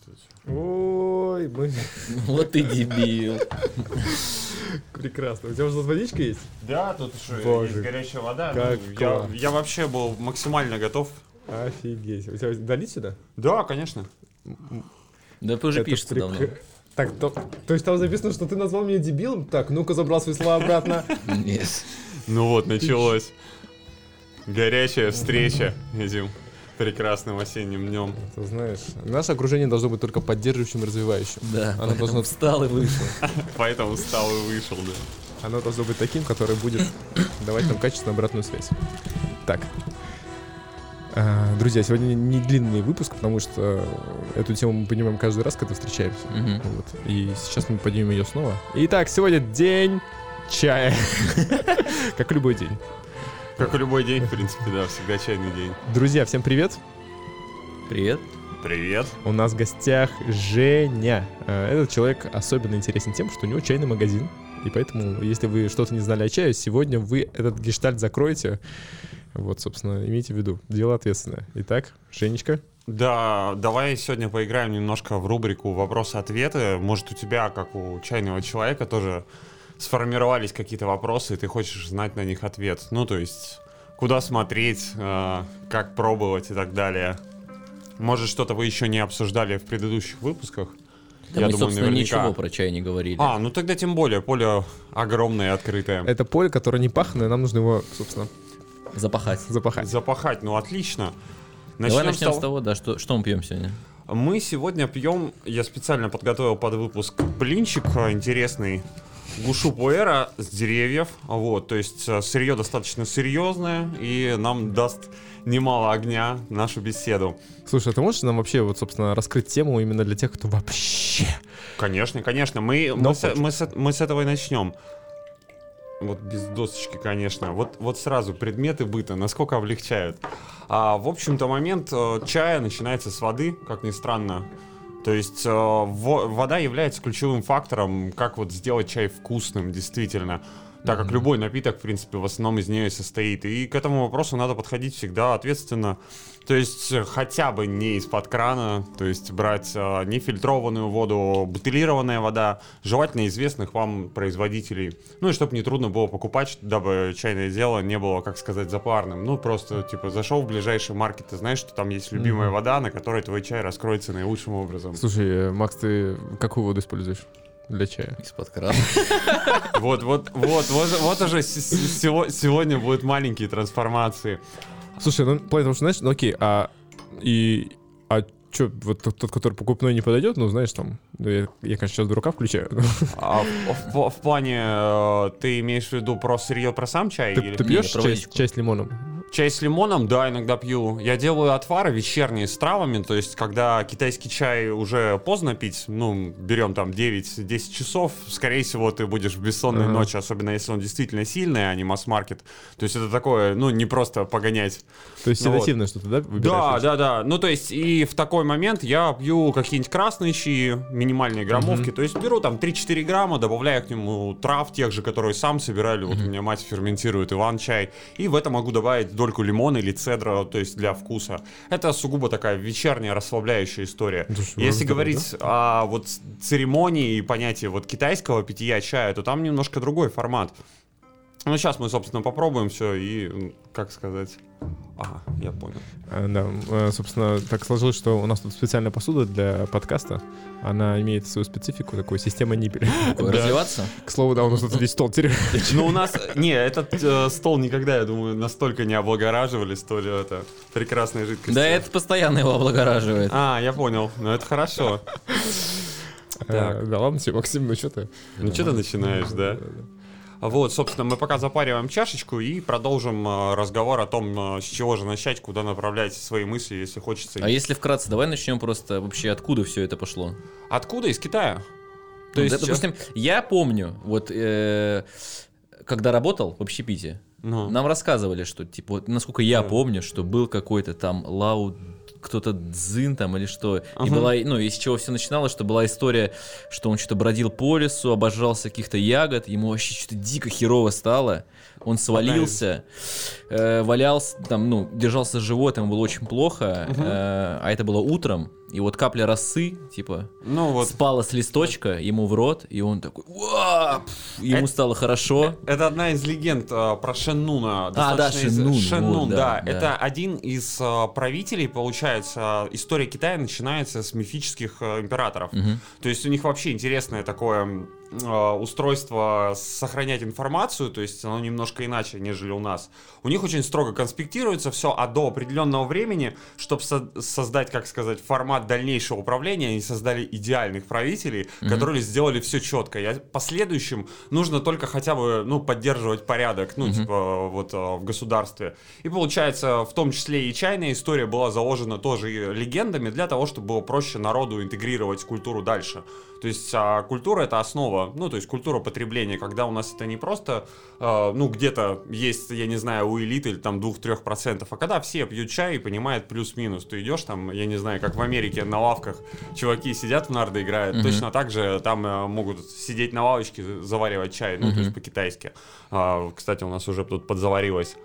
кстати. Ой, мы... Вот ты дебил. прекрасно. У тебя уже водичка есть? Да, тут еще Боже, есть горячая вода. как Ну, я, класс. я вообще был максимально готов. Офигеть. У тебя долить сюда? Да, конечно. Да ты уже Это пишется прик- давно. Так, то, то есть там записано, что ты назвал меня дебилом? Так, ну-ка забрал свои слова обратно. Нет. Ну вот, началось. Горячая встреча этим прекрасным осенним днем. Ты знаешь, наше окружение должно быть только поддерживающим и развивающим. Да, Оно должно- встал и вышел. Поэтому встал и вышел, да. Оно должно быть таким, которое будет давать нам качественную обратную связь. Так. А, Друзья, сегодня не длинный выпуск, потому что эту тему мы поднимаем каждый раз, когда встречаемся. Мгм. Вот. И сейчас мы поднимем ее снова. Итак, сегодня день чая. Как любой день. Как и любой день, в принципе, да, всегда чайный день. Друзья, всем привет. Привет. Привет. У нас в гостях Женя. Э, Этот человек особенно интересен тем, что у него чайный магазин. И поэтому, если вы что-то не знали о чае, сегодня вы этот гештальт закроете. Вот, собственно, имейте в виду. Дело ответственное. Итак, Женечка. Да, давай сегодня поиграем немножко в рубрику вопросы-ответы. Может, у тебя, как у чайного человека, тоже сформировались какие-то вопросы, и ты хочешь знать на них ответ. Ну, то есть, куда смотреть, э, как пробовать и так далее. Может, что-то вы еще не обсуждали в предыдущих выпусках? Да мы, собственно, ничего про чай не говорили. А, ну тогда тем более, поле огромное и открытое. Это поле, которое не пахнет, и нам нужно его, собственно, Запахать. запахать. Запахать, ну отлично. Давай начнем с с того, да, что, что мы пьем сегодня. Мы сегодня пьем, я специально подготовил под выпуск блинчик э, интересный. Гушу пуэра с деревьев, вот, то есть э, сырье достаточно серьезное и нам даст немало огня нашу беседу. Слушай, а ты можешь нам вообще, вот, собственно, раскрыть тему именно для тех, кто вообще... Конечно, конечно, мы, Но мы, с, мы, с, мы с этого и начнем. Вот без досочки, конечно. Вот, вот сразу предметы быта, насколько облегчают. А, в общем-то, момент э, чая начинается с воды, как ни странно. То есть э, во- вода является ключевым фактором, как вот сделать чай вкусным, действительно. Так как любой напиток, в принципе, в основном из нее и состоит. И к этому вопросу надо подходить всегда ответственно. То есть э, хотя бы не из-под крана, то есть брать э, нефильтрованную воду, бутылированная вода, желательно известных вам производителей. Ну и чтобы не трудно было покупать, дабы чайное дело не было, как сказать, запарным. Ну просто, типа, зашел в ближайший маркет, ты знаешь, что там есть любимая вода, на которой твой чай раскроется наилучшим образом. Слушай, э, Макс, ты какую воду используешь для чая? Из-под крана. Вот, вот, вот, вот, вот уже сегодня будут маленькие трансформации. Слушай, ну, потому что, знаешь, ну окей, а и а чё, вот тот, тот, который покупной не подойдет, ну, знаешь, там, ну, я, я, конечно, сейчас дурака включаю. но А в, в- в плане, э, ты имеешь в виду про сырье, про сам чай? Ты, или- ты пьешь чай, чай с лимоном? Чай с лимоном, да, иногда пью. Я делаю отвары вечерние с травами, то есть, когда китайский чай уже поздно пить, ну, берем там 9-10 часов, скорее всего, ты будешь в бессонной Ага. ночи, особенно если он действительно сильный, а не масс-маркет. То есть, это такое, ну, не просто погонять. То есть Ну вот. седативное что-то, да, Да, выбираешь? да, да. Ну, то есть, и в такой момент я пью какие-нибудь красные чаи, минимальные граммовки. То есть, беру там 3-4 грамма, добавляю к нему трав тех же, которые сам собирали. Вот у меня мать ферментирует иван-чай. И в это могу добавить дольку лимона или цедра, то есть, для вкуса. Это сугубо такая вечерняя расслабляющая история. Слушай, Если говорить о вот церемонии и понятии вот китайского питья чая, то там немножко другой формат. Ну, сейчас мы, собственно, попробуем все и, как сказать... Ага, я понял. А, да, э, собственно, так сложилось, что у нас тут специальная посуда для подкаста. Она имеет свою специфику, такую система ниппеля. Развиваться? К слову, да, у нас тут весь стол теперь. Ну, у нас... Не, этот э, стол никогда, я думаю, настолько не облагораживали, столь это прекрасной жидкости. Да это постоянно его облагораживает. А, я понял. Ну, это хорошо. Э, Да ладно тебе, Максим, ну что ты? Ну, что ты начинаешь, да? Вот, собственно, мы пока запариваем чашечку и продолжим э, разговор о том, э, с чего же начать, куда направлять свои мысли, если хочется. А если вкратце, давай начнем просто вообще, откуда все это пошло. Откуда? Из Китая. То есть, допустим, я помню, вот э, когда работал в общепите, Ну. нам рассказывали, что, типа, вот, насколько я Да. помню, что был какой-то там Лау кто-то дзин там или что. И Ага. была, ну, из чего все начиналось, что была история, что он что-то бродил по лесу, обожрался каких-то ягод, ему вообще что-то дико херово стало. Он свалился, э, валялся, там, ну, держался живот, ему было очень плохо, Мгм. э, а это было утром, и вот капля росы, типа, Ну вот. спала с листочка ему в рот, и он такой, «Уа!» Пф, ему Это- стало хорошо. Это одна из легенд а, про Шеннуна. А, да, достаточно из- Шеннун, Шеннун, вот, да. да, да. Это один из а, правителей, получается. История Китая начинается с мифических а, императоров. Мгм. То есть у них вообще интересное такое а, устройство сохранять информацию, то есть оно немножко иначе, нежели у нас. У них очень строго конспектируется все, а до определенного времени, чтобы создать, как сказать, формат дальнейшего управления, они создали идеальных правителей, которые сделали все четко. И последующим нужно только хотя бы, ну, поддерживать порядок, ну, типа, вот а, в государстве. И получается, в том числе и чайная история была заложена тоже легендами для того, чтобы было проще народу интегрировать культуру дальше. То есть а, культура это основа, ну то есть культура потребления, когда у нас это не просто, а, ну где-то есть, я не знаю, у элиты или там 2-3%, а когда все пьют чай и понимают плюс-минус, ты идешь там, я не знаю, как в Америке на лавках чуваки сидят в нарды играют, точно так же там э, могут сидеть на лавочке, заваривать чай, ну то есть по-китайски. А, кстати, у нас уже тут подзаварилось.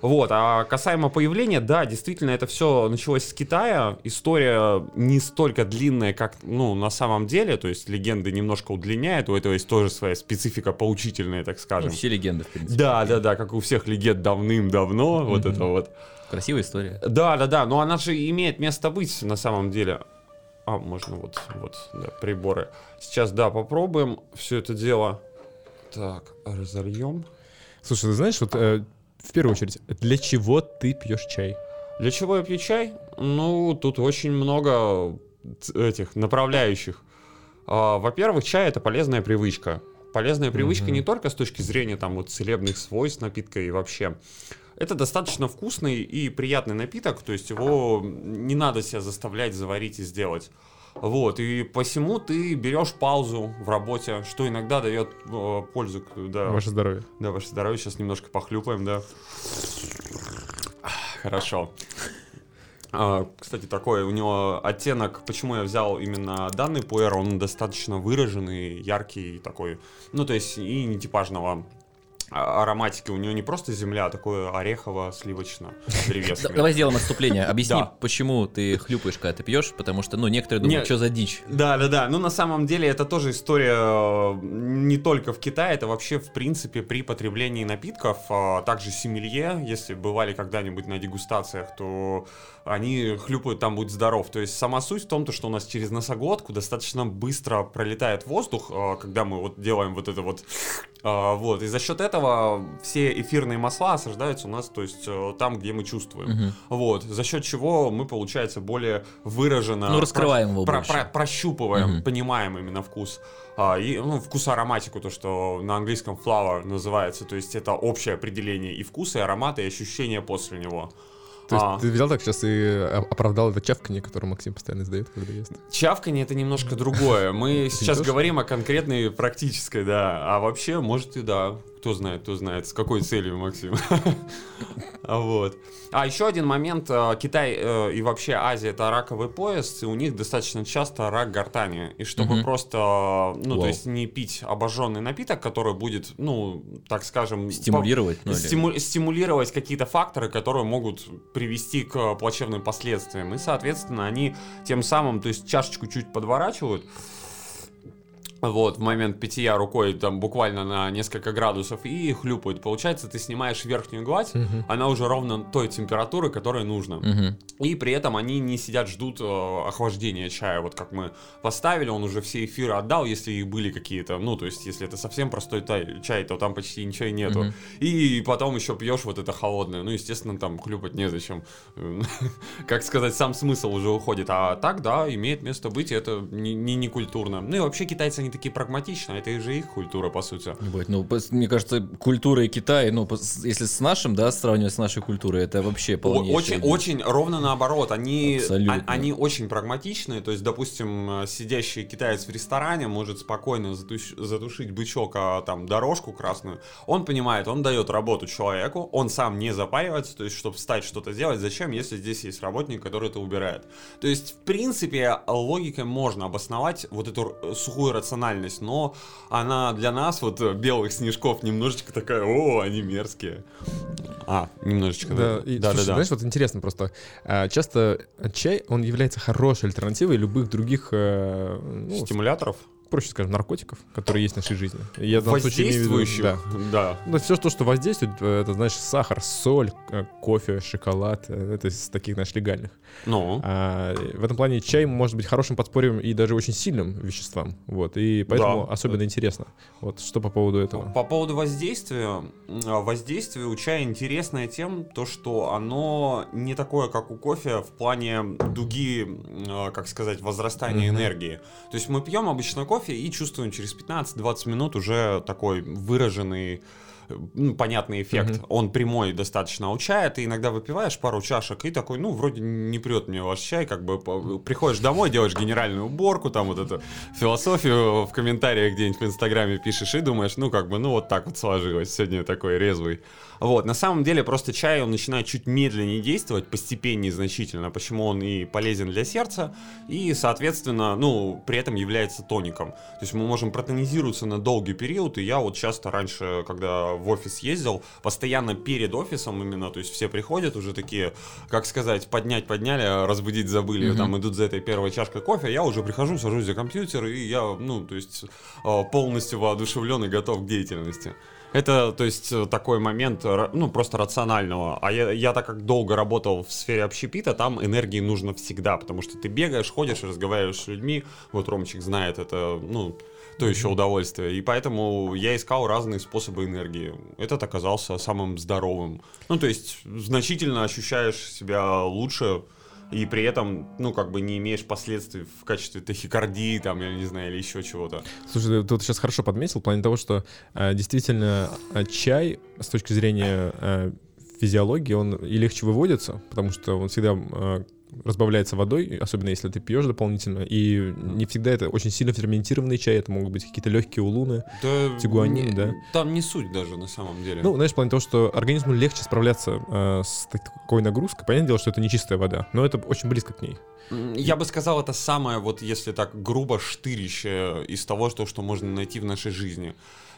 Вот, а касаемо появления, да, действительно, это все началось с Китая. История не столько длинная, как, ну, на самом деле, то есть легенды немножко удлиняют, у этого есть тоже своя специфика поучительная, так Ну, скажем. все легенды, в принципе. Да, да, да, как у всех легенд давным-давно, вот это вот. Красивая история. Да, да, да, но она же имеет место быть на самом деле. А, можно вот, вот, да, приборы. Сейчас, да, попробуем все это дело. Так, разольем. Слушай, ты знаешь, вот э, в первую очередь, для чего ты пьешь чай? Для чего я пью чай? Ну, тут очень много этих направляющих. А, Во-первых, чай это полезная привычка. Полезная привычка Мгм. не только с точки зрения там вот целебных свойств напитка и вообще. Это достаточно вкусный и приятный напиток, то есть его не надо себя заставлять заварить и сделать. Вот, и посему ты берешь паузу в работе, что иногда дает э, пользу. Да, Ваше здоровье. да, ваше здоровье. Сейчас немножко похлюпаем, да. Хорошо. А, Кстати, такой у него оттенок, почему я взял именно данный пуэр, он достаточно выраженный, яркий такой, ну то есть и не типажного а- ароматики. У него не просто земля, а такое орехово-сливочно древесное. Давай сделаем отступление. Объясни, Да. почему ты хлюпаешь, когда ты пьешь, потому что, ну, некоторые думают, что за дичь. Да, да, да. Ну, на самом деле, это тоже история э, не только в Китае, это вообще, в принципе, при потреблении напитков. а Также сомелье, если бывали когда-нибудь на дегустациях, то они хлюпают там «Будь здоров». То есть сама суть в том, то, что у нас через носоглотку достаточно быстро пролетает воздух, э, когда мы вот делаем вот это вот. э, Вот. И за счет этого все эфирные масла осаждаются у нас, то есть э, там, где мы чувствуем. Мгм. Вот. За счет чего мы, получается, более выраженно... Ну, раскрываем его про- про- прощупываем, Мгм. понимаем именно вкус. А, и, ну, вкус ароматику, то, что на английском flower называется. То есть это общее определение и вкуса, и аромата, и ощущения после него. То есть А, ты взял так сейчас и э, оправдал это чавканье, которое Максим постоянно издает, когда ест. Чавканье это немножко другое. Мы сейчас говорим о конкретной практической, да. А вообще, может и да. Кто знает, кто знает, с какой целью, Максим. Вот. А еще один момент. э, Китай э, и вообще Азия это раковый пояс, и у них достаточно часто рак гортани. И чтобы просто, ну, то есть не пить обожженный напиток, который будет, ну, так скажем... Стимулировать, ну, стимулировать какие-то факторы, которые могут привести к плачевным последствиям. И, соответственно, они тем самым, то есть чашечку чуть подворачивают, вот, в момент питья рукой там буквально на несколько градусов и хлюпают. Получается, ты снимаешь верхнюю гладь, она уже ровно той температуры, которая нужна. Мгм. И при этом они не сидят, ждут э, охлаждения чая. Вот как мы поставили, он уже все эфиры отдал, если их были какие-то. Ну, то есть, если это совсем простой тай- чай, то там почти ничего и нету. Мгм. И потом еще пьешь вот это холодное. Ну, естественно, там хлюпать незачем. Как сказать, сам смысл уже уходит. А так, да, имеет место быть, и это не, не, не культурно. Ну и вообще китайцы, они такие прагматичные, это же их культура, по сути. Ебать, ну, мне кажется, культура и Китай, ну, если с нашим, да, сравнивать с нашей культурой, это вообще полнейшая Очень, очень ровно наоборот. Они, а- они очень прагматичные. То есть, допустим, э, сидящий китаец в ресторане может спокойно затуш- затушить бычок, а там дорожку красную. Он понимает, он дает работу человеку, он сам не запаривается, то есть, чтобы встать что-то делать. Зачем, если здесь есть работник, который это убирает? То есть, в принципе, логикой можно обосновать вот эту э, сухую рациональность рациональность, но она для нас, вот э, белых снежков, немножечко такая, о, они мерзкие. А, немножечко, Да, и, да, слушай, да, да. знаешь, вот интересно просто. а, часто чай, он является хорошей альтернативой любых других, э, ну, Стимуляторов? Проще скажем, наркотиков, которые есть в нашей жизни. Я в Воздействующих, да. да. Ну, все то, что воздействует, э, это, знаешь, сахар, соль, э, кофе, шоколад, э, это из таких, знаешь, легальных. Ну, А в этом плане чай может быть хорошим подспорьем и даже очень сильным веществам. Вот, и поэтому Да. особенно интересно. Вот, что по поводу этого? По поводу воздействия, а, воздействие у чая интересное тем, то что оно не такое, как у кофе в плане дуги, а, как сказать, возрастания Мгм. энергии. То есть мы пьем обычно кофе и чувствуем через 15-20 минут уже такой выраженный ну, понятный эффект. Мгм. Он прямой достаточно. У чая ты иногда выпиваешь пару чашек и такой, ну, вроде не прет мне ваш чай, как бы приходишь домой, делаешь генеральную уборку, там вот эту философию в комментариях где-нибудь в Инстаграме пишешь и думаешь, ну, как бы, ну, вот так вот сложилось, сегодня такой резвый. Вот, на самом деле просто чай, он начинает чуть медленнее действовать, постепеннее значительно, почему он и полезен для сердца, и, соответственно, ну, при этом является тоником. То есть мы можем протонизироваться на долгий период, и я вот часто раньше, когда в офис ездил, постоянно перед офисом именно, то есть все приходят уже такие, как сказать, поднять подняли, а разбудить забыли, Мгм. там идут за этой первой чашкой кофе, я уже прихожу, сажусь за компьютер, и я, ну, то есть э, полностью воодушевлен и готов к деятельности. Это, то есть, такой момент, ну, просто рационального. А я, я так как долго работал в сфере общепита, там энергии нужно всегда, потому что ты бегаешь, ходишь, разговариваешь с людьми. Вот Ромчик знает это, ну, то еще удовольствие. И поэтому я искал разные способы энергии. Этот оказался самым здоровым. Ну, то есть, значительно ощущаешь себя лучше, и при этом, ну, как бы не имеешь последствий в качестве тахикардии, там, я не знаю, или еще чего-то. Слушай, ты тут сейчас хорошо подметил в плане того, что э, действительно э, чай с точки зрения э, физиологии, он и легче выводится, потому что он всегда э, разбавляется водой, особенно если ты пьешь дополнительно, и не всегда это очень сильно ферментированный чай, это могут быть какие-то легкие улуны. Да, Тигуанин, не- да. Там не суть даже на самом деле. Ну, знаешь, в плане того, что организму легче справляться э, с такой нагрузкой. Понятное дело, что это не чистая вода, но это очень близко к ней. Я бы сказал, это самое, вот если так грубо, штырище из того, что, что можно найти в нашей жизни.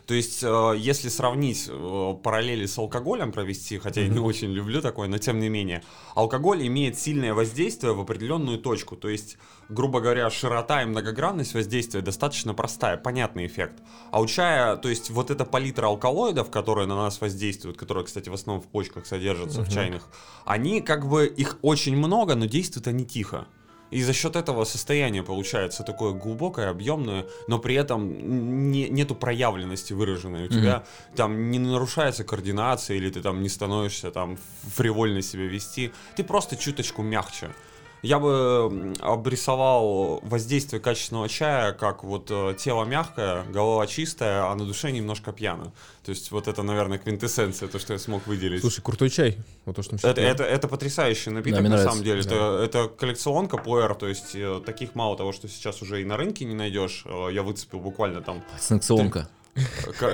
То есть, э, если сравнить э, параллели с алкоголем провести, хотя я не очень люблю такое, но тем не менее, алкоголь имеет сильное воздействие в определенную точку. То есть, грубо говоря, широта и многогранность воздействия достаточно простая, понятный эффект. А у чая, то есть, вот эта палитра алкалоидов, которые на нас воздействуют, которые, кстати, в основном в почках содержатся, в чайных, они как бы, их очень много, но действуют они тихо. И за счет этого состояние получается такое глубокое, объемное, но при этом не- нету проявленности выраженной. У тебя там не нарушается координация, или ты там не становишься там фривольно себя вести. Ты просто чуточку мягче. Я бы обрисовал воздействие качественного чая как вот э, тело мягкое, голова чистая, а на душе немножко пьяно. То есть вот это, наверное, квинтэссенция, то, что я смог выделить. Слушай, крутой чай. Вот то, что Это, это, это потрясающий напиток, Да, на нравится. самом деле. Это, это коллекционка пуэр, то есть э, таких мало того, что сейчас уже и на рынке не найдешь. Э, я выцепил буквально там Санкционка. ко-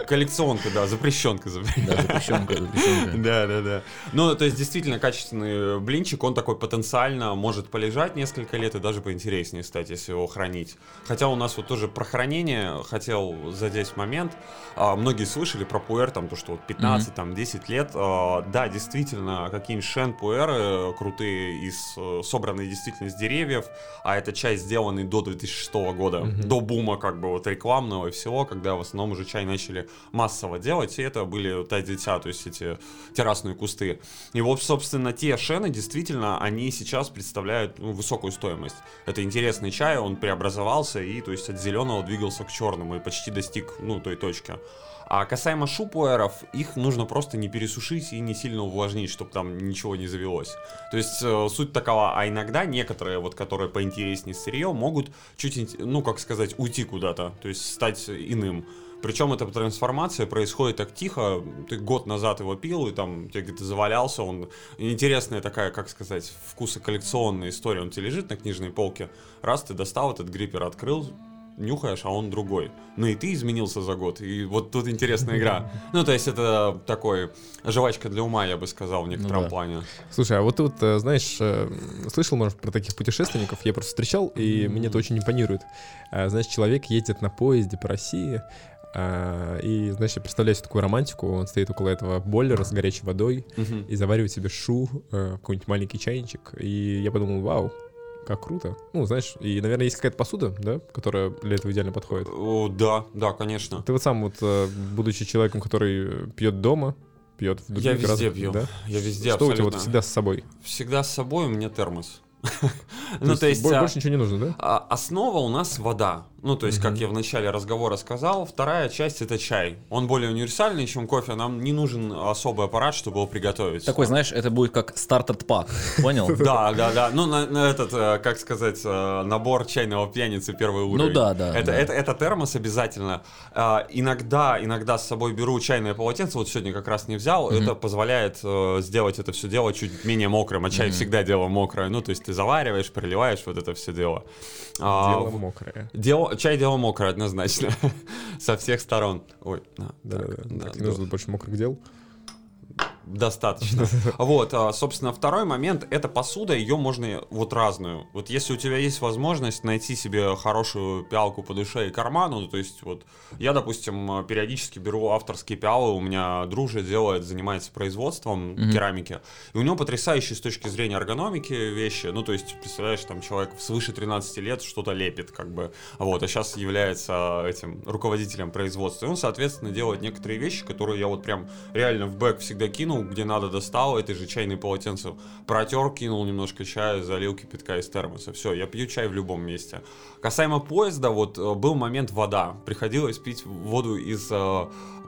коллекционка, да, запрещенка. Да, запрещенка, запрещенка. Да, да, да. Ну, то есть, действительно, качественный блинчик, он такой потенциально может полежать несколько лет и даже поинтереснее стать, если его хранить. Хотя у нас вот тоже про хранение хотел задеть момент. А, многие слышали про пуэр, там, то, что вот 15, там, 10 лет. А, да, действительно, какие-нибудь шен пуэры крутые, из, э, собранные действительно из деревьев, а это чай, сделанный до 2006 года, Мгм. до бума, как бы, вот рекламного и всего, когда в основном уже чай начали массово делать, и это были та дитя, то есть эти террасные кусты. И вот, собственно, те шены, действительно, они сейчас представляют ну, высокую стоимость. Это интересный чай, он преобразовался и, то есть, от зеленого двигался к черному и почти достиг, ну, той точки. А касаемо шупуэров, их нужно просто не пересушить и не сильно увлажнить, чтобы там ничего не завелось. То есть э, суть такова, а иногда некоторые, вот которые поинтереснее сырье, могут чуть, ну как сказать, уйти куда-то, то есть стать иным. Причем эта трансформация происходит так тихо. Ты год назад его пил, и там тебе где-то завалялся. Он интересная такая, как сказать, вкусоколлекционная история. Он тебе лежит на книжной полке. Раз ты достал этот гриппер, открыл, нюхаешь, а он другой. Ну и ты изменился за год. И вот тут интересная игра. Ну, то есть это такой жвачка для ума, я бы сказал, в некотором да. плане. Слушай, а вот вот, э, знаешь, э, слышал, может, про таких путешественников, я просто встречал, и мне это очень импонирует. А, Знаешь, человек едет на поезде по России, и, знаешь, я представляю себе такую романтику, он стоит около этого бойлера с горячей водой и заваривает себе шу, э, какой-нибудь маленький чайничек, и я подумал, вау, как круто. Ну, знаешь, и, наверное, есть какая-то посуда, да, которая для этого идеально подходит. О, да, да, конечно. Ты вот сам вот, э, будучи человеком, который пьет дома, пьет в Я других везде разных, пью. да? Я везде Что у тебя вот всегда с собой? Всегда с собой у меня термос. Ну, то есть... а, больше ничего не нужно, да? а, Основа у нас вода. Ну, то есть, как Мгм. я в начале разговора сказал, вторая часть это чай. Он более универсальный, чем кофе. Нам не нужен особый аппарат, чтобы его приготовить. Такой, знаешь, это будет как стартер-пак, понял? Да, да, да. Ну, на, этот, э, как сказать, э, набор чайного пьяницы первый уровень. Ну да, да, Это, термос обязательно. А, иногда, иногда с собой беру чайное полотенце, вот сегодня как раз не взял. Это позволяет э, сделать это все дело чуть менее мокрым, а чай всегда дело мокрое. Ну, то есть ты завариваешь, проливаешь вот это все дело. А, Дело мокрое. Дело, чай дело мокрое, однозначно. Со всех сторон. Ой, на, Да, так, да, да, Так не да. нужно больше мокрых дел. Достаточно. Вот, а, собственно, второй момент это посуда, ее можно вот разную. Вот если у тебя есть возможность найти себе хорошую пиалку по душе и карману, ну, то есть вот я, допустим, периодически беру авторские пиалы, у меня дружи делает, занимается производством керамики, и у него потрясающие с точки зрения эргономики вещи, ну, то есть, представляешь, там человек свыше 13 лет что-то лепит, как бы, вот, а сейчас является этим руководителем производства, и он, соответственно, делает некоторые вещи, которые я вот прям реально в бэк всегда кинул, где надо достал, этой же чайной полотенце протер, кинул немножко чая, залил кипятка из термоса. Все, я пью чай в любом месте. Касаемо поезда, вот э, был момент вода. Приходилось пить воду из э,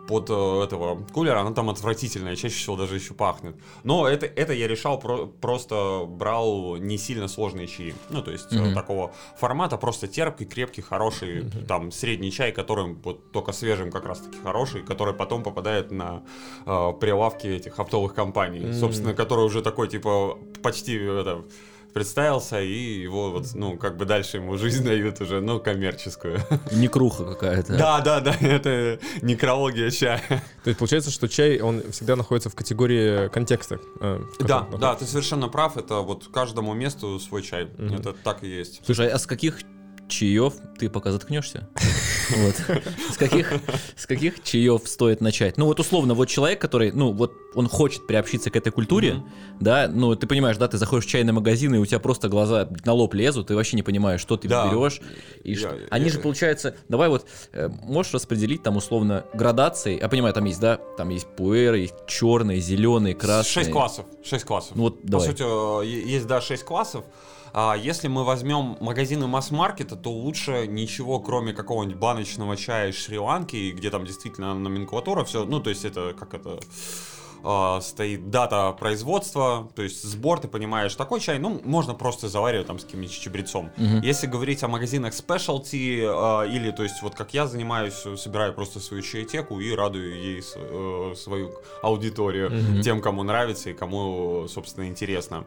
под э, этого кулера, она там отвратительная, чаще всего даже еще пахнет. Но это, это я решал, про- просто брал не сильно сложные чаи. Ну, то есть э, Мгм. такого формата, просто терпкий, крепкий, хороший, там, средний чай, который вот только свежим как раз-таки хороший, который потом попадает на э, прилавки этих оптовых компаний, М. собственно, который уже такой, типа, почти это, представился, и его вот, ну, как бы дальше ему жизнь дают уже, ну, коммерческую. Некруха какая-то. Да, да, да, это некрология чая. То есть получается, что чай, он всегда находится в категории контекста. э, Да, да, ты совершенно прав, это вот каждому месту свой чай, Мгм. это так и есть. Слушай, а с каких чаев ты пока заткнешься? Вот. С каких, с каких чаев стоит начать? Ну вот условно, вот человек, который, ну вот он хочет приобщиться к этой культуре, Мгм. да, ну ты понимаешь, да, ты заходишь в чайный магазин, и у тебя просто глаза на лоб лезут, ты вообще не понимаешь, что ты Да. берешь. И Я- что- я- Они же, получается, давай вот, э, можешь распределить там условно градации, я понимаю, там есть, да, там есть пуэры, есть черные, зеленые, красные. Шесть классов, шесть классов. Ну вот По давай. сути, э, есть, да, 6 классов. А если мы возьмем магазины масс-маркета, то лучше ничего, кроме какого-нибудь баночного чая из Шри-Ланки, где там действительно номенклатура, все, ну, то есть это, как это, а, стоит дата производства, то есть сбор, ты понимаешь, такой чай, ну, можно просто заваривать там с каким-нибудь чебрецом. Мгм. Если говорить о магазинах specialty, а, или, то есть, вот как я занимаюсь, собираю просто свою чаетеку и радую ей э, свою аудиторию, Мгм. тем, кому нравится и кому, собственно, интересно.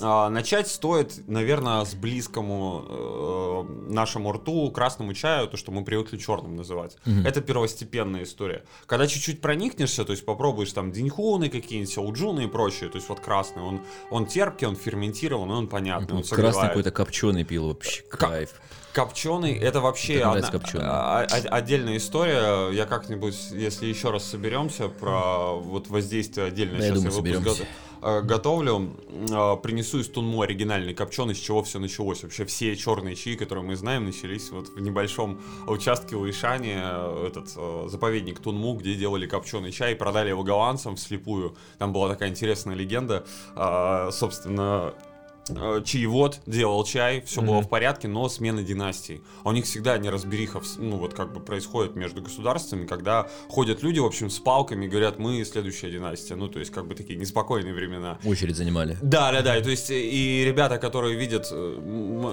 А, начать стоит, наверное, с близкому э, нашему рту красному чаю, то, что мы привыкли черным называть. Мгм. Это первостепенная история. Когда чуть-чуть проникнешься, то есть попробуешь там деньхуны какие-нибудь, сяуджуны и прочее, то есть вот красный, он, он терпкий, он ферментирован, он понятный, он Красный согревает. какой-то копченый пил вообще, Ка- кайф. Копченый, это вообще одна- копченый? а- а- отдельная история. Я как-нибудь, если еще раз соберемся, про вот воздействие отдельно. Да, я Сейчас думаю, выпуск соберемся. Э, готовлю. Э, Принесу из Тунму оригинальный копченый, с чего все началось. Вообще все черные чаи, которые мы знаем, начались вот в небольшом участке у Ишани, э, этот заповедник Тунму, где делали копченый чай, продали его голландцам вслепую. Там была такая интересная легенда. А, Собственно, чаевод делал чай, все было в порядке, но смена династий. А у них всегда неразбериха, ну вот как бы происходит между государствами, когда ходят люди, в общем, с палками и говорят, мы следующая династия. Ну, то есть как бы такие неспокойные времена. Очередь занимали. Да, да, да. И, то есть и ребята, которые видят, э,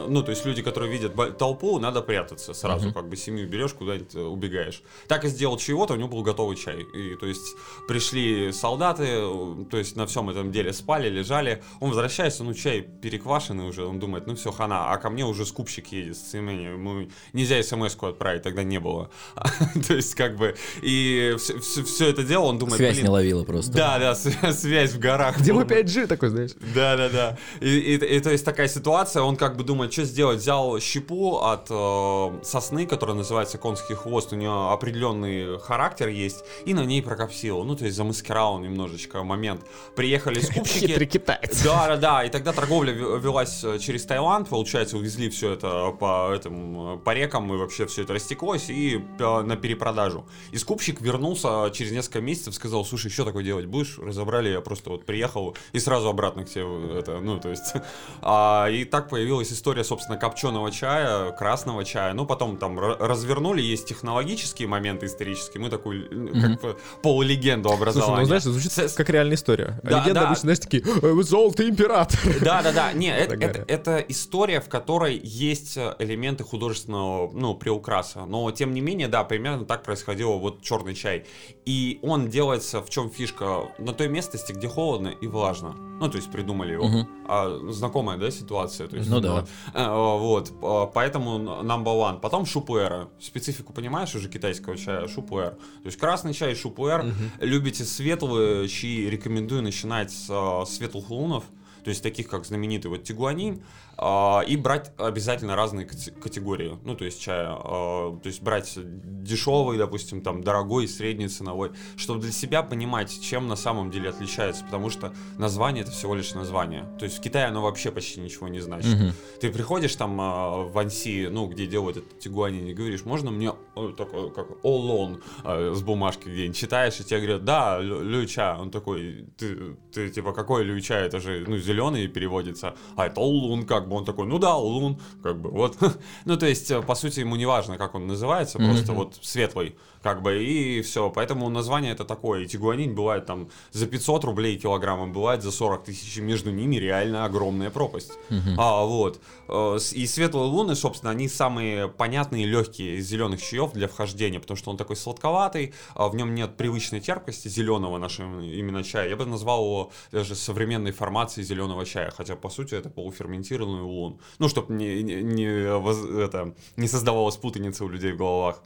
ну, то есть люди, которые видят толпу, надо прятаться сразу, Мгм. как бы семью берешь, куда-нибудь э, убегаешь. Так и сделал чего-то, у него был готовый чай. И то есть пришли солдаты, э, то есть на всем этом деле спали, лежали. Он возвращается, ну, чай переквашенный уже, он думает, ну все, хана, а ко мне уже скупщик едет с ему нельзя смс-ку отправить, тогда не было. То есть, как бы, и все это дело, он думает, Связь не ловила просто. Да, да, связь в горах. Где мой 5G такой, знаешь? Да, да, да. И, и, и то есть такая ситуация, он как бы думает, что сделать, взял щепу от э, сосны, которая называется конский хвост, у нее определенный характер есть, и на ней прокопсил, ну, то есть замаскировал немножечко момент. Приехали скупщики. Хитрый китаец. Да, да, да, и тогда торговля велась э, через Таиланд, получается, увезли все это по, этим, по рекам, и вообще все это растеклось, и на перепродажу. И скупщик вернулся через несколько месяцев, сказал, слушай, что такое делать будешь? Разобрали, я просто вот приехал и сразу обратно к тебе, это, ну, то есть, а, и так появилась история, собственно, копченого чая, красного чая, ну, потом там развернули, есть технологические моменты исторические, мы такую, mm-hmm. как полулегенду образовали. Слушай, ну, знаешь, звучит как реальная история. Да, Легенда да. обычно, знаешь, такие, «Э, золотый император. Да, да, да, не, это, это, это история, в которой есть элементы художественного, ну, приукраса, но, тем не менее, да, примерно так происходило вот черный чай. И он делается, в чем фишка, на той местности, где холодно и влажно. Ну, то есть придумали его. Угу. А, знакомая, да, ситуация? То есть, ну да. А, вот, а, поэтому number one. Потом шупуэра. Специфику понимаешь уже китайского чая? Шупуэр. То есть красный чай, шупуэр. Угу. Любите светлые чаи, рекомендую начинать с а, светлых лунов то есть таких как знаменитый вот тигуанин, и брать обязательно разные категории, ну, то есть чая, а, то есть брать дешевый, допустим, там, дорогой, средний ценовой, чтобы для себя понимать, чем на самом деле отличается, потому что название это всего лишь название, то есть в Китае оно вообще почти ничего не значит. Mm-hmm. Ты приходишь там а, в Анси, ну, где делают этот тигуанин, и говоришь, можно мне такой, как Олон с бумажки где-нибудь читаешь, и тебе говорят, да, Люча, он такой, ты, ты типа, какой Люча, это же, ну, зеленый переводится, а это Улун, как бы он такой, ну да, Улун, как бы вот. ну, то есть, э, по сути, ему не важно, как он называется, просто вот светлый как бы, и все. Поэтому название это такое. И тигуанин бывает там за 500 рублей килограммом, бывает за 40 тысяч, между ними реально огромная пропасть. Uh-huh. А, вот. Э, и светлые луны, собственно, они самые понятные и легкие из зеленых чаев для вхождения, потому что он такой сладковатый, а в нем нет привычной терпкости зеленого нашего именно чая. Я бы назвал его даже современной формацией зеленого чая, хотя, по сути, это полуферментированный улун. Ну, чтобы не, не, не, это, не создавалось путаницы у людей в головах.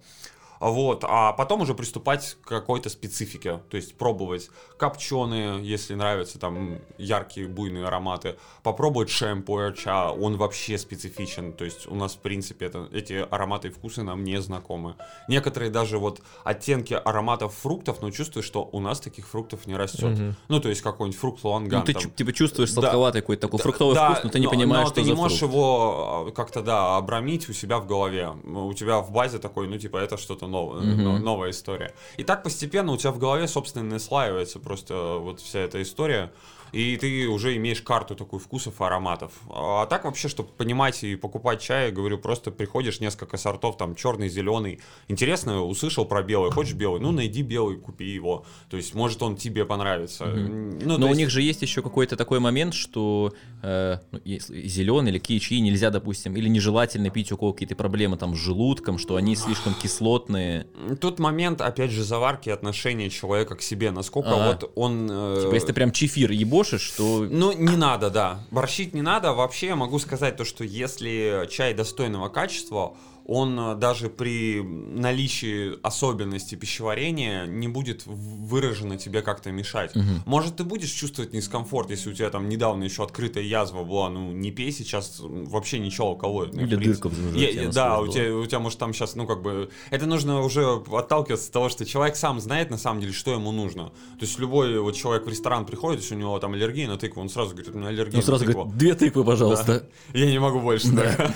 Вот, а потом уже приступать к какой-то специфике, то есть пробовать копченые, если нравятся там яркие буйные ароматы, попробовать шэмпуэрча, он вообще специфичен, то есть у нас в принципе это, эти ароматы и вкусы нам не знакомы. Некоторые даже вот оттенки ароматов фруктов, но чувствуешь, что у нас таких фруктов не растет. Угу. Ну, то есть какой-нибудь фрукт луанган. Ну, ты там. типа чувствуешь сладковатый да, какой-то такой фруктовый да, вкус, но ты не но, понимаешь, но что ты не можешь фрукт. его а, как-то, да, обрамить у себя в голове. У тебя в базе такой, ну, типа, это что-то новая, mm-hmm. новая история. И так постепенно у тебя в голове, собственно, наслаивается просто вот вся эта история и ты уже имеешь карту такую вкусов и ароматов. А так вообще, чтобы понимать и покупать чай, говорю, просто приходишь несколько сортов, там черный, зеленый. Интересно, услышал про белый, хочешь белый? Ну, найди белый, купи его. То есть, может, он тебе понравится. Mm-hmm. Ну, Но есть... у них же есть еще какой-то такой момент, что э, ну, зеленый или какие чаи нельзя, допустим, или нежелательно пить у кого какие-то проблемы там с желудком, что они слишком кислотные. Тут момент, опять же, заварки отношения человека к себе. Насколько а, вот он... Э... Типа, если ты прям чефир ебо борщишь, что... Ну, не надо, да. Борщить не надо. Вообще, я могу сказать то, что если чай достойного качества, он э, даже при наличии особенностей пищеварения не будет выраженно тебе как-то мешать. Угу. Может, ты будешь чувствовать дискомфорт, если у тебя там недавно еще открытая язва была, ну не пей сейчас вообще ничего кого. Ну, Или дырка в я, Да, у тебя, у тебя может там сейчас, ну как бы, это нужно уже отталкиваться от того, что человек сам знает на самом деле, что ему нужно. То есть любой вот человек в ресторан приходит, если у него там аллергия на тыкву, он сразу говорит, у меня аллергия ну, сразу говорит, две тыквы, пожалуйста. Да. Я не могу больше, да.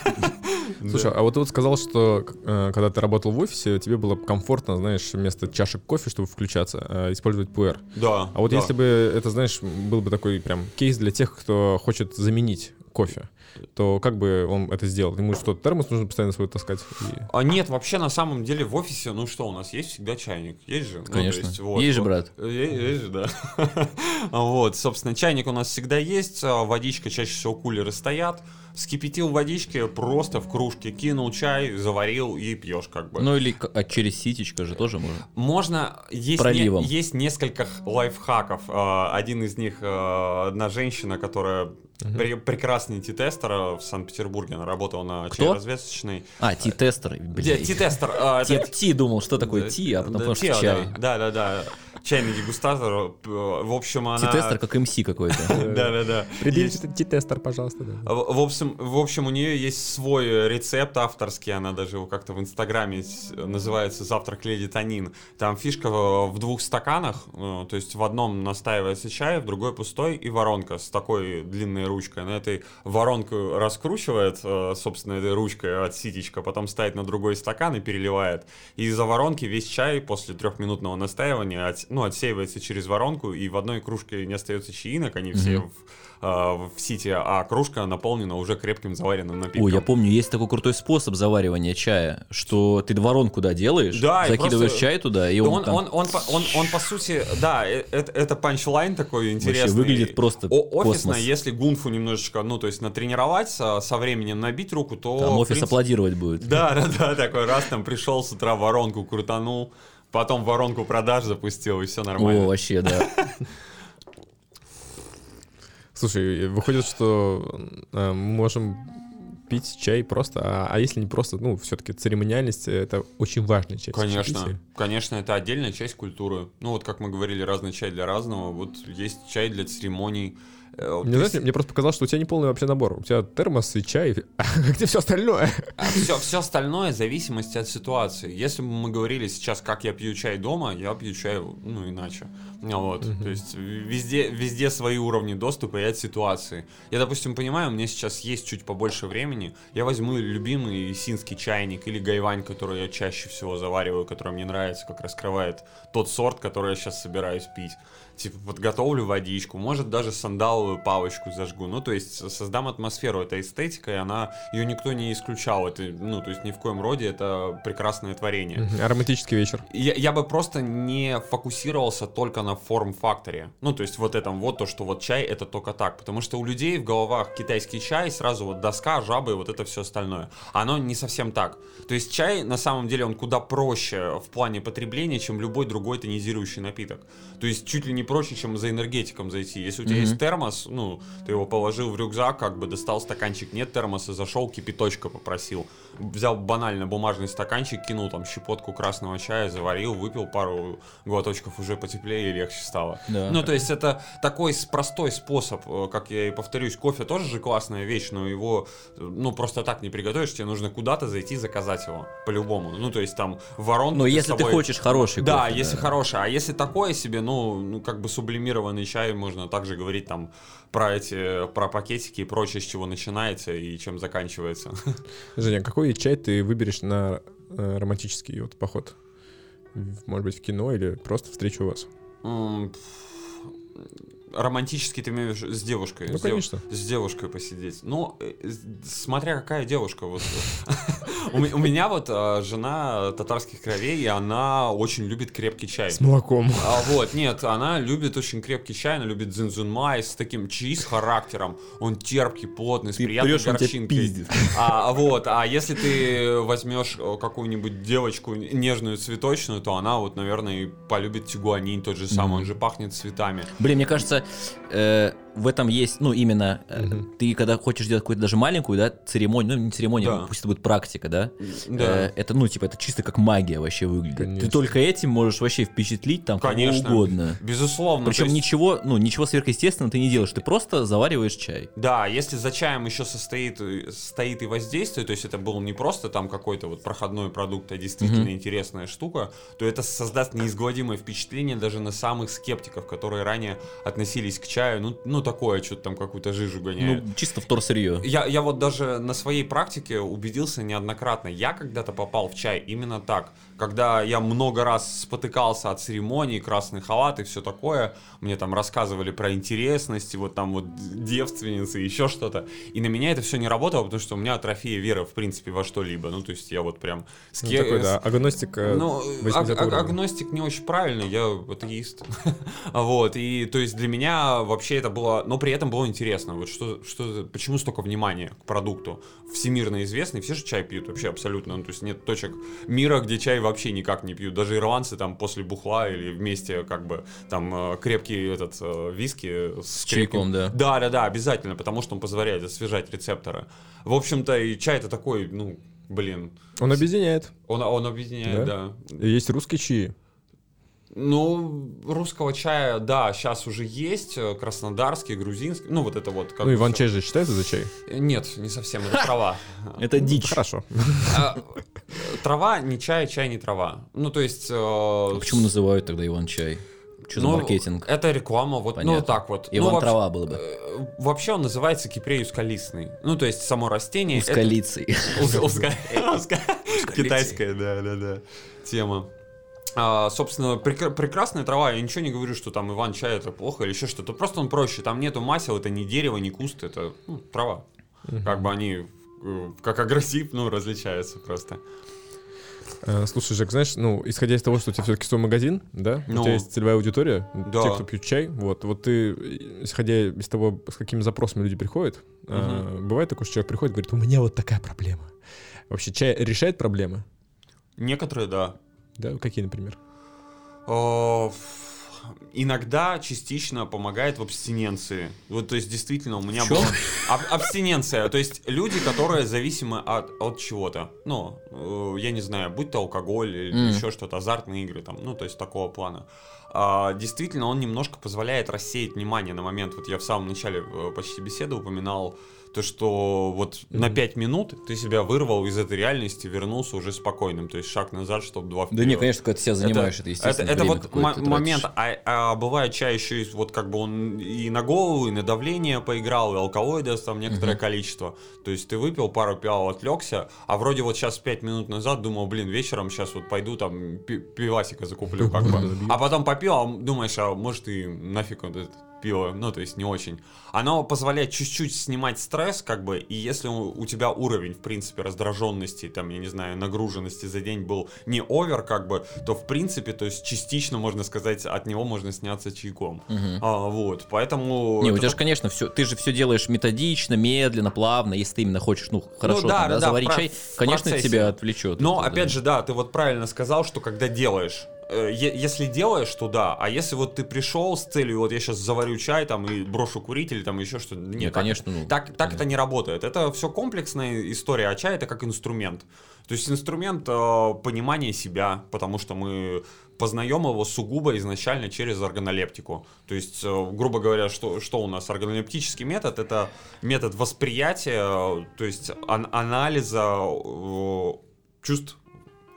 Слушай, а вот ты вот сказал, что э, когда ты работал в офисе, тебе было комфортно, знаешь, вместо чашек кофе, чтобы включаться, э, использовать пуэр. Да. А вот да. если бы это, знаешь, был бы такой прям кейс для тех, кто хочет заменить кофе. То как бы он это сделал? Ему что, термос нужно постоянно свой таскать? И- А нет, вообще на самом деле в офисе, ну что, у нас есть всегда чайник, есть же? Ну, Конечно. есть, вот, Есть же, брат. Е- Есть же, да. Вот, собственно, чайник у нас всегда есть, а, водичка, чаще всего кулеры стоят. Вскипятил водички, просто в кружке кинул чай, заварил и пьешь как бы. Ну или а через ситечко же тоже можно. Можно, есть, Проливом. не- есть несколько лайфхаков. А, Один из них, а, одна женщина, которая пре- прекрасный тестер в Санкт-Петербурге, она работала на Кто? чай-развесочной. А, ти-тестер. блядь. Ти-тестер. а, Ти, думал, что такое ти, а потом понял, что Тиа, чай. Да, да, да. Чайный дегустатор. п- В общем, она... Ти-тестер как МС какой-то. Да, да, да. Предъявите тестер, пожалуйста. да. В общем, в общем, у нее есть свой э, рецепт авторский, она даже его как-то в Инстаграме называется «Завтрак леди Танин». Там фишка в двух стаканах, э, то есть в одном настаивается чай, в другой пустой, и воронка с такой длинной ручкой. Она этой воронку раскручивает, э, собственно, этой ручкой от ситечка, потом ставит на другой стакан и переливает. И из-за воронки весь чай после трехминутного настаивания от- ну, отсеивается через воронку, и в одной кружке не остается чаинок, они все в, э, в сити, а кружка наполнена уже крепким заваренным напитком. Ой, я помню, есть такой крутой способ заваривания чая, что ты воронку, да, делаешь, Да, закидываешь просто- чай туда, и Да он, он, там он, он, по- он, он, по сути, да, э- это, это панчлайн такой интересный. выглядит просто О- Офисно, космос. если гунфу немножечко, ну, то есть натренировать, со, со временем набить руку, то... там офис принципе- аплодировать будет. Да, да, да, такой раз там пришел с утра воронку крутанул, потом воронку продаж запустил, и все О, нормально. вообще, да. Слушай, выходит, что э, мы можем пить чай просто, а, а если не просто, ну, все-таки церемониальность — это очень важная часть Конечно, чаепития. конечно, это отдельная часть культуры. Ну, вот как мы говорили, разный чай для разного. Вот есть чай для церемоний. Э, Мне, ты знаете, мне просто показалось, что у тебя не полный вообще набор. У тебя термос и чай, а где все остальное? все, все остальное в зависимости от ситуации. Если бы мы говорили сейчас, как я пью чай дома, я пью чай, ну, иначе. Вот. То есть везде, везде свои уровни доступа и от ситуации. Я, допустим, понимаю, у меня сейчас есть чуть побольше времени, я возьму любимый синский чайник или гайвань, который я чаще всего завариваю, который мне нравится, как раскрывает тот сорт, который я сейчас собираюсь пить. Типа подготовлю водичку, может даже сандаловую палочку зажгу. Ну, то есть создам атмосферу, это эстетика, и она, ее никто не исключал. Это, ну, то есть ни в коем роде это прекрасное творение. Ароматический вечер. Я, я бы просто не фокусировался только на форм-факторе. Ну, то есть вот этом вот то, что вот чай это только так. Потому что у людей в головах китайский чай, сразу вот доска, жабы и вот это все остальное. Оно не совсем так. То есть чай, на самом деле, он куда проще в плане потребления, чем любой другой тонизирующий напиток. То есть чуть ли не проще, чем за энергетиком зайти. Если у тебя Мгм. есть термос, ну, ты его положил в рюкзак, как бы достал стаканчик, нет термоса, зашел, кипяточка попросил. Взял банально бумажный стаканчик, кинул там щепотку красного чая, заварил, выпил пару глоточков, уже потеплее и легче стало. Да. Ну, то есть это такой простой способ, э, как я и повторюсь, кофе тоже же классная вещь, но его, э, ну, просто так не приготовишь, тебе нужно куда-то зайти заказать его, по-любому. Ну, то есть там воронку Но если с ты собой- хочешь хороший да, кофе, если хороший. А если такое себе, ну, ну, как бы сублимированный чай, можно также говорить там про эти, про пакетики и прочее, с чего начинается и чем заканчивается. Женя, какой чай ты выберешь на э, романтический вот поход? Может быть, в кино или просто встречу у вас? Романтически ты имеешь с девушкой? Ну, с дев- конечно. С девушкой посидеть. Ну, э, смотря какая девушка. Вот. У ме- у меня вот э, жена татарских кровей, и она очень любит крепкий чай. С молоком. А вот, нет, она любит очень крепкий чай, она любит зинзунмай с таким чаи с характером. Он терпкий, плотный, с приятной горчинкой. пиздит. А, вот, а если ты возьмешь э, какую-нибудь девочку нежную, цветочную, то она вот, наверное, полюбит тигуанин тот же самый, он же пахнет цветами. Блин, мне кажется, э, в этом есть, ну, именно, э, ты когда хочешь делать какую-то даже маленькую, да, церемонию, ну, не церемонию, Да. пусть это будет практика, да, Да. э, это, ну, типа, это чисто как магия вообще выглядит. Конечно. Ты только этим можешь вообще впечатлить там Конечно. кого угодно. Безусловно. Причем есть- ничего, ну, ничего сверхъестественного ты не делаешь, ты просто завариваешь чай. Да, если за чаем еще состоит, э, стоит и воздействие, то есть это был не просто там какой-то вот проходной продукт, а действительно интересная штука, то это создаст неизгладимое впечатление даже на самых скептиков, которые ранее относились к чаю, ну, ну такое, что-то там какую-то жижу гоняет. Ну, чисто вторсырье. Я, я вот даже на своей практике убедился неоднократно. Я когда-то попал в чай именно так. Когда я много раз спотыкался от церемоний, красный халат и все такое, мне там рассказывали про интересности, вот там вот девственницы, еще что-то. И на меня это все не работало, потому что у меня атрофия веры, в принципе, во что-либо. Ну, то есть я вот прям... с Ну, такой, да, агностик э, ну, 80 аг- аг- уровня. агностик не очень правильный, я атеист. вот, и то есть для меня вообще это было, но при этом было интересно, вот что, что, почему столько внимания к продукту? Всемирно известный, все же чай пьют вообще абсолютно, ну, то есть нет точек мира, где чай вообще никак не пьют, даже ирландцы там после бухла или вместе как бы там э, крепкий этот э, виски с, С чайком, да. Да, да, да, обязательно, потому что он позволяет освежать рецепторы. В общем-то, и чай это такой, ну, блин, Он объединяет. он, он объединяет, Да? да. Есть русские чаи. Ну, русского чая, да, сейчас уже есть, э, краснодарский, грузинский, ну вот это вот. Как Ну, Иван всё. чай же считается за чай? Нет, не совсем, это трава. Это дичь. Хорошо. А, Трава не чай, чай не трава. Ну, то есть... э, А Почему называют тогда Иван чай? Что за ну, маркетинг? Это реклама, вот, ну, Понятно. вот так вот. Ну, Иван вообще- трава было бы. э, Вообще он называется кипрею скалистный. Ну, то есть само растение... узко- Китайская, да, да, да. Тема. А, собственно, прекра- прекрасная трава. Я ничего не говорю, что там Иван чай это плохо или еще что-то. Просто он проще. Там нету масел, это не дерево, не куст, это ну, трава. Как бы они э, как агрессив, ну, различаются просто. Э, Слушай, Жек, знаешь, ну, исходя из того, что у тебя все-таки свой магазин, да? Ну. У тебя есть целевая аудитория, Да. те, кто пьют чай. Вот, вот ты, исходя из того, с какими запросами люди приходят, э, бывает такое, что человек приходит и говорит, у меня вот такая проблема. Вообще, чай решает проблемы? Некоторые, да. Да, какие, например? Иногда частично помогает в абстиненции. Вот, то есть, действительно, у меня В чём? была аб- абстиненция. То есть, люди, которые зависимы от, от чего-то. Ну, э, я не знаю, будь то алкоголь или Мгм. еще что-то, азартные игры, там, ну, то есть, такого плана. А, действительно, он немножко позволяет рассеять внимание на момент. Вот я в самом начале э, почти беседы упоминал то, что вот на 5 минут ты себя вырвал из этой реальности, вернулся уже спокойным. То есть, шаг назад, чтобы два Да не, вперед. конечно, когда ты себя занимаешь, это, естественно, это, это вот момент, тратишь. а, а бывает чай еще и вот как бы он и на голову, и на давление поиграл, и алкалоида там некоторое количество. То есть ты выпил пару пиал, отвлекся, а вроде вот сейчас 5 минут назад думал, блин, вечером сейчас вот пойду там пи- пивасика закуплю как бы. А потом попил, а думаешь, а может и нафиг вот это пиво, ну то есть не очень. Оно позволяет чуть-чуть снимать стресс, как бы, и если у, у тебя уровень, в принципе, раздраженности, там, я не знаю, нагруженности за день был не овер, как бы, то в принципе, то есть частично, можно сказать, от него можно сняться чайком. Мгм. А, вот, поэтому... Не, у тебя же, конечно, все, ты же все делаешь методично, медленно, плавно, если ты именно хочешь, ну, хорошо, да, там, да, да, заварить про- чай, конечно, процессе. тебя отвлечет. Но, это, опять да. же, да, ты вот правильно сказал, что когда делаешь, если делаешь, то да, а если вот ты пришел с целью, вот я сейчас заварю чай там и брошу курить или там еще что-то, нет, Не, так- конечно, ну, так, так это не работает. Это все комплексная история, а чай это как инструмент. То есть инструмент э, понимания себя, потому что мы познаем его сугубо изначально через органолептику. То есть, э, грубо говоря, что, что у нас? Органолептический метод — это метод восприятия, э, то есть ан- анализа э, чувств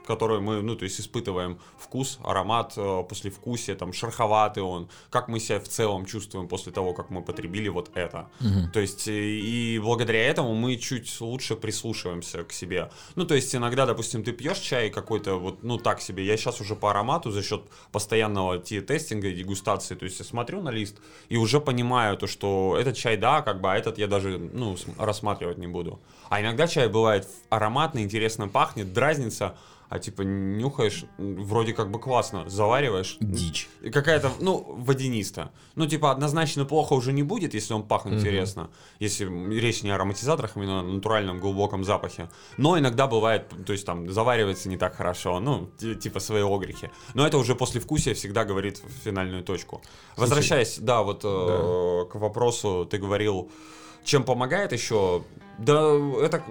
которые мы, ну, то есть испытываем вкус, аромат, э, послевкусие, там, шероховатый он, как мы себя в целом чувствуем после того, как мы потребили вот это. Мгм. То есть, э, и благодаря этому мы чуть лучше прислушиваемся к себе. Ну, то есть, иногда, допустим, ты пьешь чай какой-то, вот, ну, так себе. Я сейчас уже по аромату за счет постоянного те- тестинга и дегустации, то есть, я смотрю на лист и уже понимаю то, что этот чай, да, как бы, а этот я даже, ну, см- рассматривать не буду. А иногда чай бывает ароматный, интересно пахнет, дразнится, а типа нюхаешь, вроде как бы классно, завариваешь. Дичь. И какая-то, ну, водянисто. Ну, типа, однозначно плохо уже не будет, если он пахнет интересно. Если речь не о ароматизаторах, а именно о натуральном глубоком запахе. Но иногда бывает, то есть там заваривается не так хорошо, ну, ти- типа свои огрехи. Но это уже после вкусия всегда говорит финальную точку. Возвращаясь, да, вот э, к вопросу, ты говорил, чем помогает еще? Да, это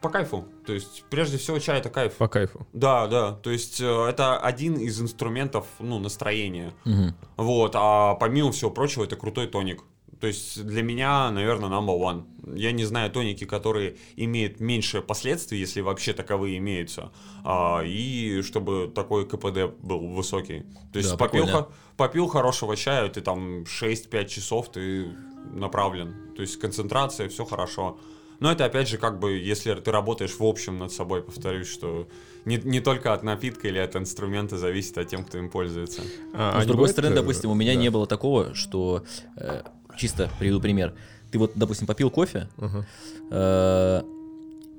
по кайфу. То есть, прежде всего, чай это кайф. По кайфу. Да, да. То есть э, это один из инструментов, ну, настроения. Мгм. Вот. А помимо всего прочего, это крутой тоник. То есть для меня, наверное, number one. Я не знаю тоники, которые имеют меньше последствий, если вообще таковые имеются. А, и чтобы такой КПД был высокий. То есть Да, попил, хо- попил хорошего чая, ты там 6-5 часов, ты направлен. То есть концентрация, все хорошо. Но это опять же как бы, если ты работаешь в общем над собой, повторюсь, что не, не только от напитка или от инструмента зависит от тем, кто им пользуется. А, Но а с не другой стороны, э, допустим, у меня да. не было такого, что э, чисто приведу пример. Ты вот, допустим, попил кофе, Ага. э,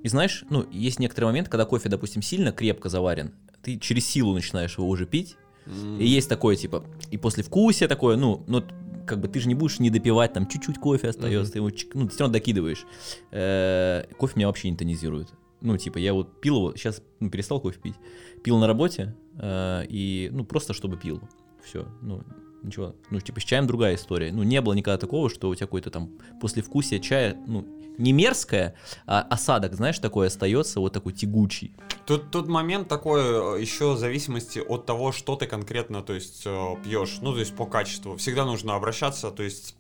и знаешь, ну, есть некоторый момент, когда кофе, допустим, сильно крепко заварен, ты через силу начинаешь его уже пить, М. и есть такое, типа, и после вкусия такое, ну, ну, как бы ты же не будешь не допивать, там чуть-чуть кофе остается, ты его, ну, ты все равно докидываешь. Э, кофе меня вообще не тонизирует. Ну, типа, я вот пил его, сейчас ну, перестал кофе пить. Пил на работе, э, и, ну, просто чтобы пил. Все, ну, ничего. Ну, типа, с чаем другая история. Ну, не было никогда такого, что у тебя какой-то там послевкусие чая, ну, не мерзкое, а осадок, знаешь, такой остается, вот такой тягучий. Тут, тут момент такой, э, еще в зависимости от того, что ты конкретно, то есть, э, пьешь, ну, то есть, по качеству. Всегда нужно обращаться, то есть,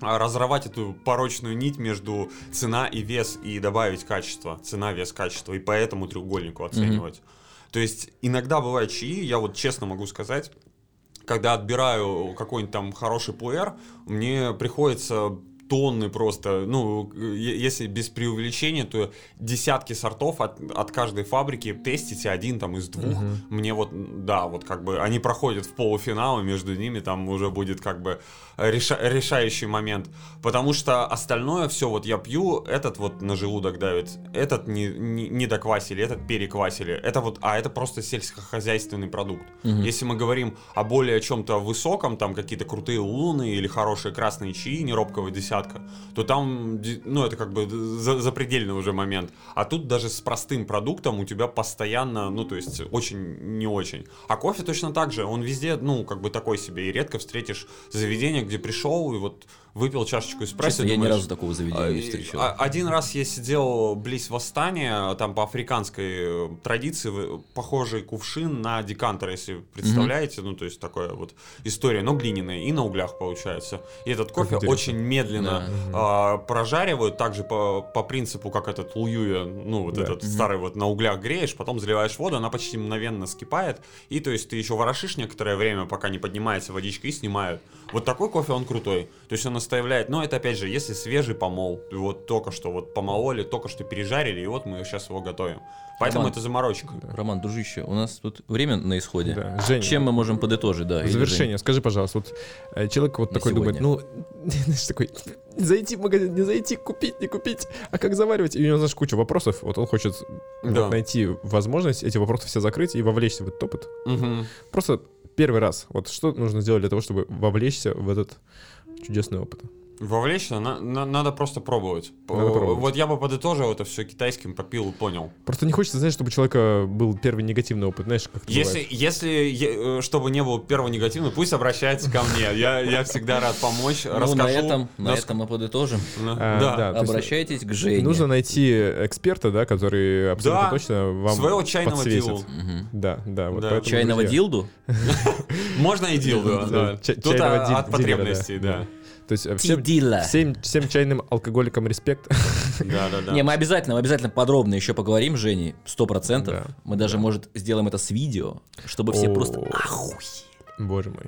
а, разорвать эту порочную нить между цена и вес и добавить качество. Цена, вес, качество. И по этому треугольнику оценивать. То есть, иногда бывает чаи, я вот честно могу сказать, когда отбираю какой-нибудь там хороший пуэр, мне приходится тонны просто, ну, если без преувеличения, то десятки сортов от, от каждой фабрики тестите один там из двух. Мгм. Мне вот, да, вот как бы они проходят в полуфинал, и между ними там уже будет как бы реша- решающий момент. Потому что остальное все, вот я пью, этот вот на желудок давит, этот не, не, не доквасили, этот переквасили. Это вот, а это просто сельскохозяйственный продукт. Мгм. Если мы говорим о более чем-то высоком, там какие-то крутые луны или хорошие красные чаи, не робкого десятка, то там, ну, это как бы за- запредельный уже момент. А тут даже с простым продуктом у тебя постоянно, ну, то есть очень не очень. А кофе точно так же, он везде, ну, как бы такой себе, и редко встретишь заведение, где пришел и вот выпил чашечку эспрессо. Честно, я ни думаешь, разу такого заведения не а, встречал. а- Один раз я сидел близ восстания, там по африканской э, традиции, похожий кувшин на декантер, если представляете, ну то есть такая вот история, но глиняная и на углях получается. И этот кофе очень медленно а, прожаривают, также по, по принципу, как этот луюя, ну вот Да. этот старый вот на углях греешь, потом заливаешь воду, она почти мгновенно скипает, и то есть ты еще ворошишь некоторое время, пока не поднимается водичка и снимают. Вот такой кофе, он крутой. То есть он оставляет, но это опять же, если свежий помол, вот только что вот помололи, только что пережарили, и вот мы сейчас его готовим. Поэтому Роман. это заморочка. Роман, дружище, у нас тут время на исходе. Да. Женя, Чем мы можем подытожить, да? завершение, скажи, пожалуйста, вот э, человек вот На такой думает, сегодня. ну, знаешь, такой, зайти в магазин, не зайти, купить, не купить, а как заваривать? И у него, знаешь, куча вопросов, вот он хочет вот Да. найти возможность эти вопросы все закрыть и вовлечься в этот опыт. Мгм. Просто первый раз, вот что нужно сделать для того, чтобы вовлечься в этот чудесный опыт? Вовлечься на- на- надо просто пробовать. Надо пробовать. Вот я бы подытожил это все китайским, попил и понял. Просто не хочется, знаешь, чтобы у человека был первый негативный опыт, знаешь, как Если, бывает. если, э, чтобы не было первого негативного, пусть обращается ко мне. Я, я всегда рад помочь, Ну, расскажу. на этом, на этом мы подытожим. на- А, да. Обращайтесь к Жене. Нужно найти эксперта, да, который абсолютно Да, точно вам Своего чайного подсветит. Мгм. Да, да, вот Чайного друзья, дилду? Можно и дилду, Да, Тут от потребностей, да. Да. То есть э, всем, всем, всем чайным алкоголикам респект. Да, да, да. Не, мы обязательно, мы обязательно подробно еще поговорим с Женей, сто процентов. Да, Мы даже, может, сделаем это с видео, чтобы все О. просто охуели. Боже мой.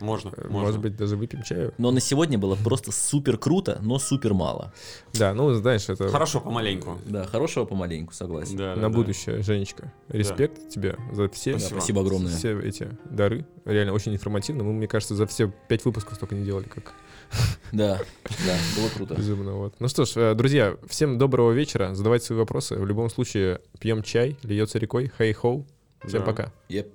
Можно, Э, можно. Может быть, даже выпьем чаю? Но на сегодня было просто супер круто, но супер мало. Да, ну, знаешь, это Хорошо, помаленьку. Да, хорошего помаленьку, согласен. Да, на да, да. будущее, Женечка. Респект тебе за все, Да, Спасибо. спасибо огромное. все эти дары. Реально очень информативно. Мы, мне кажется, за все пять выпусков столько не делали, как Да, да, было круто. безумно. Вот. Ну что ж, э, друзья, всем доброго вечера. Задавайте свои вопросы. В любом случае, пьем чай, льется рекой. Хей-хоу. Всем Да. пока. Еп.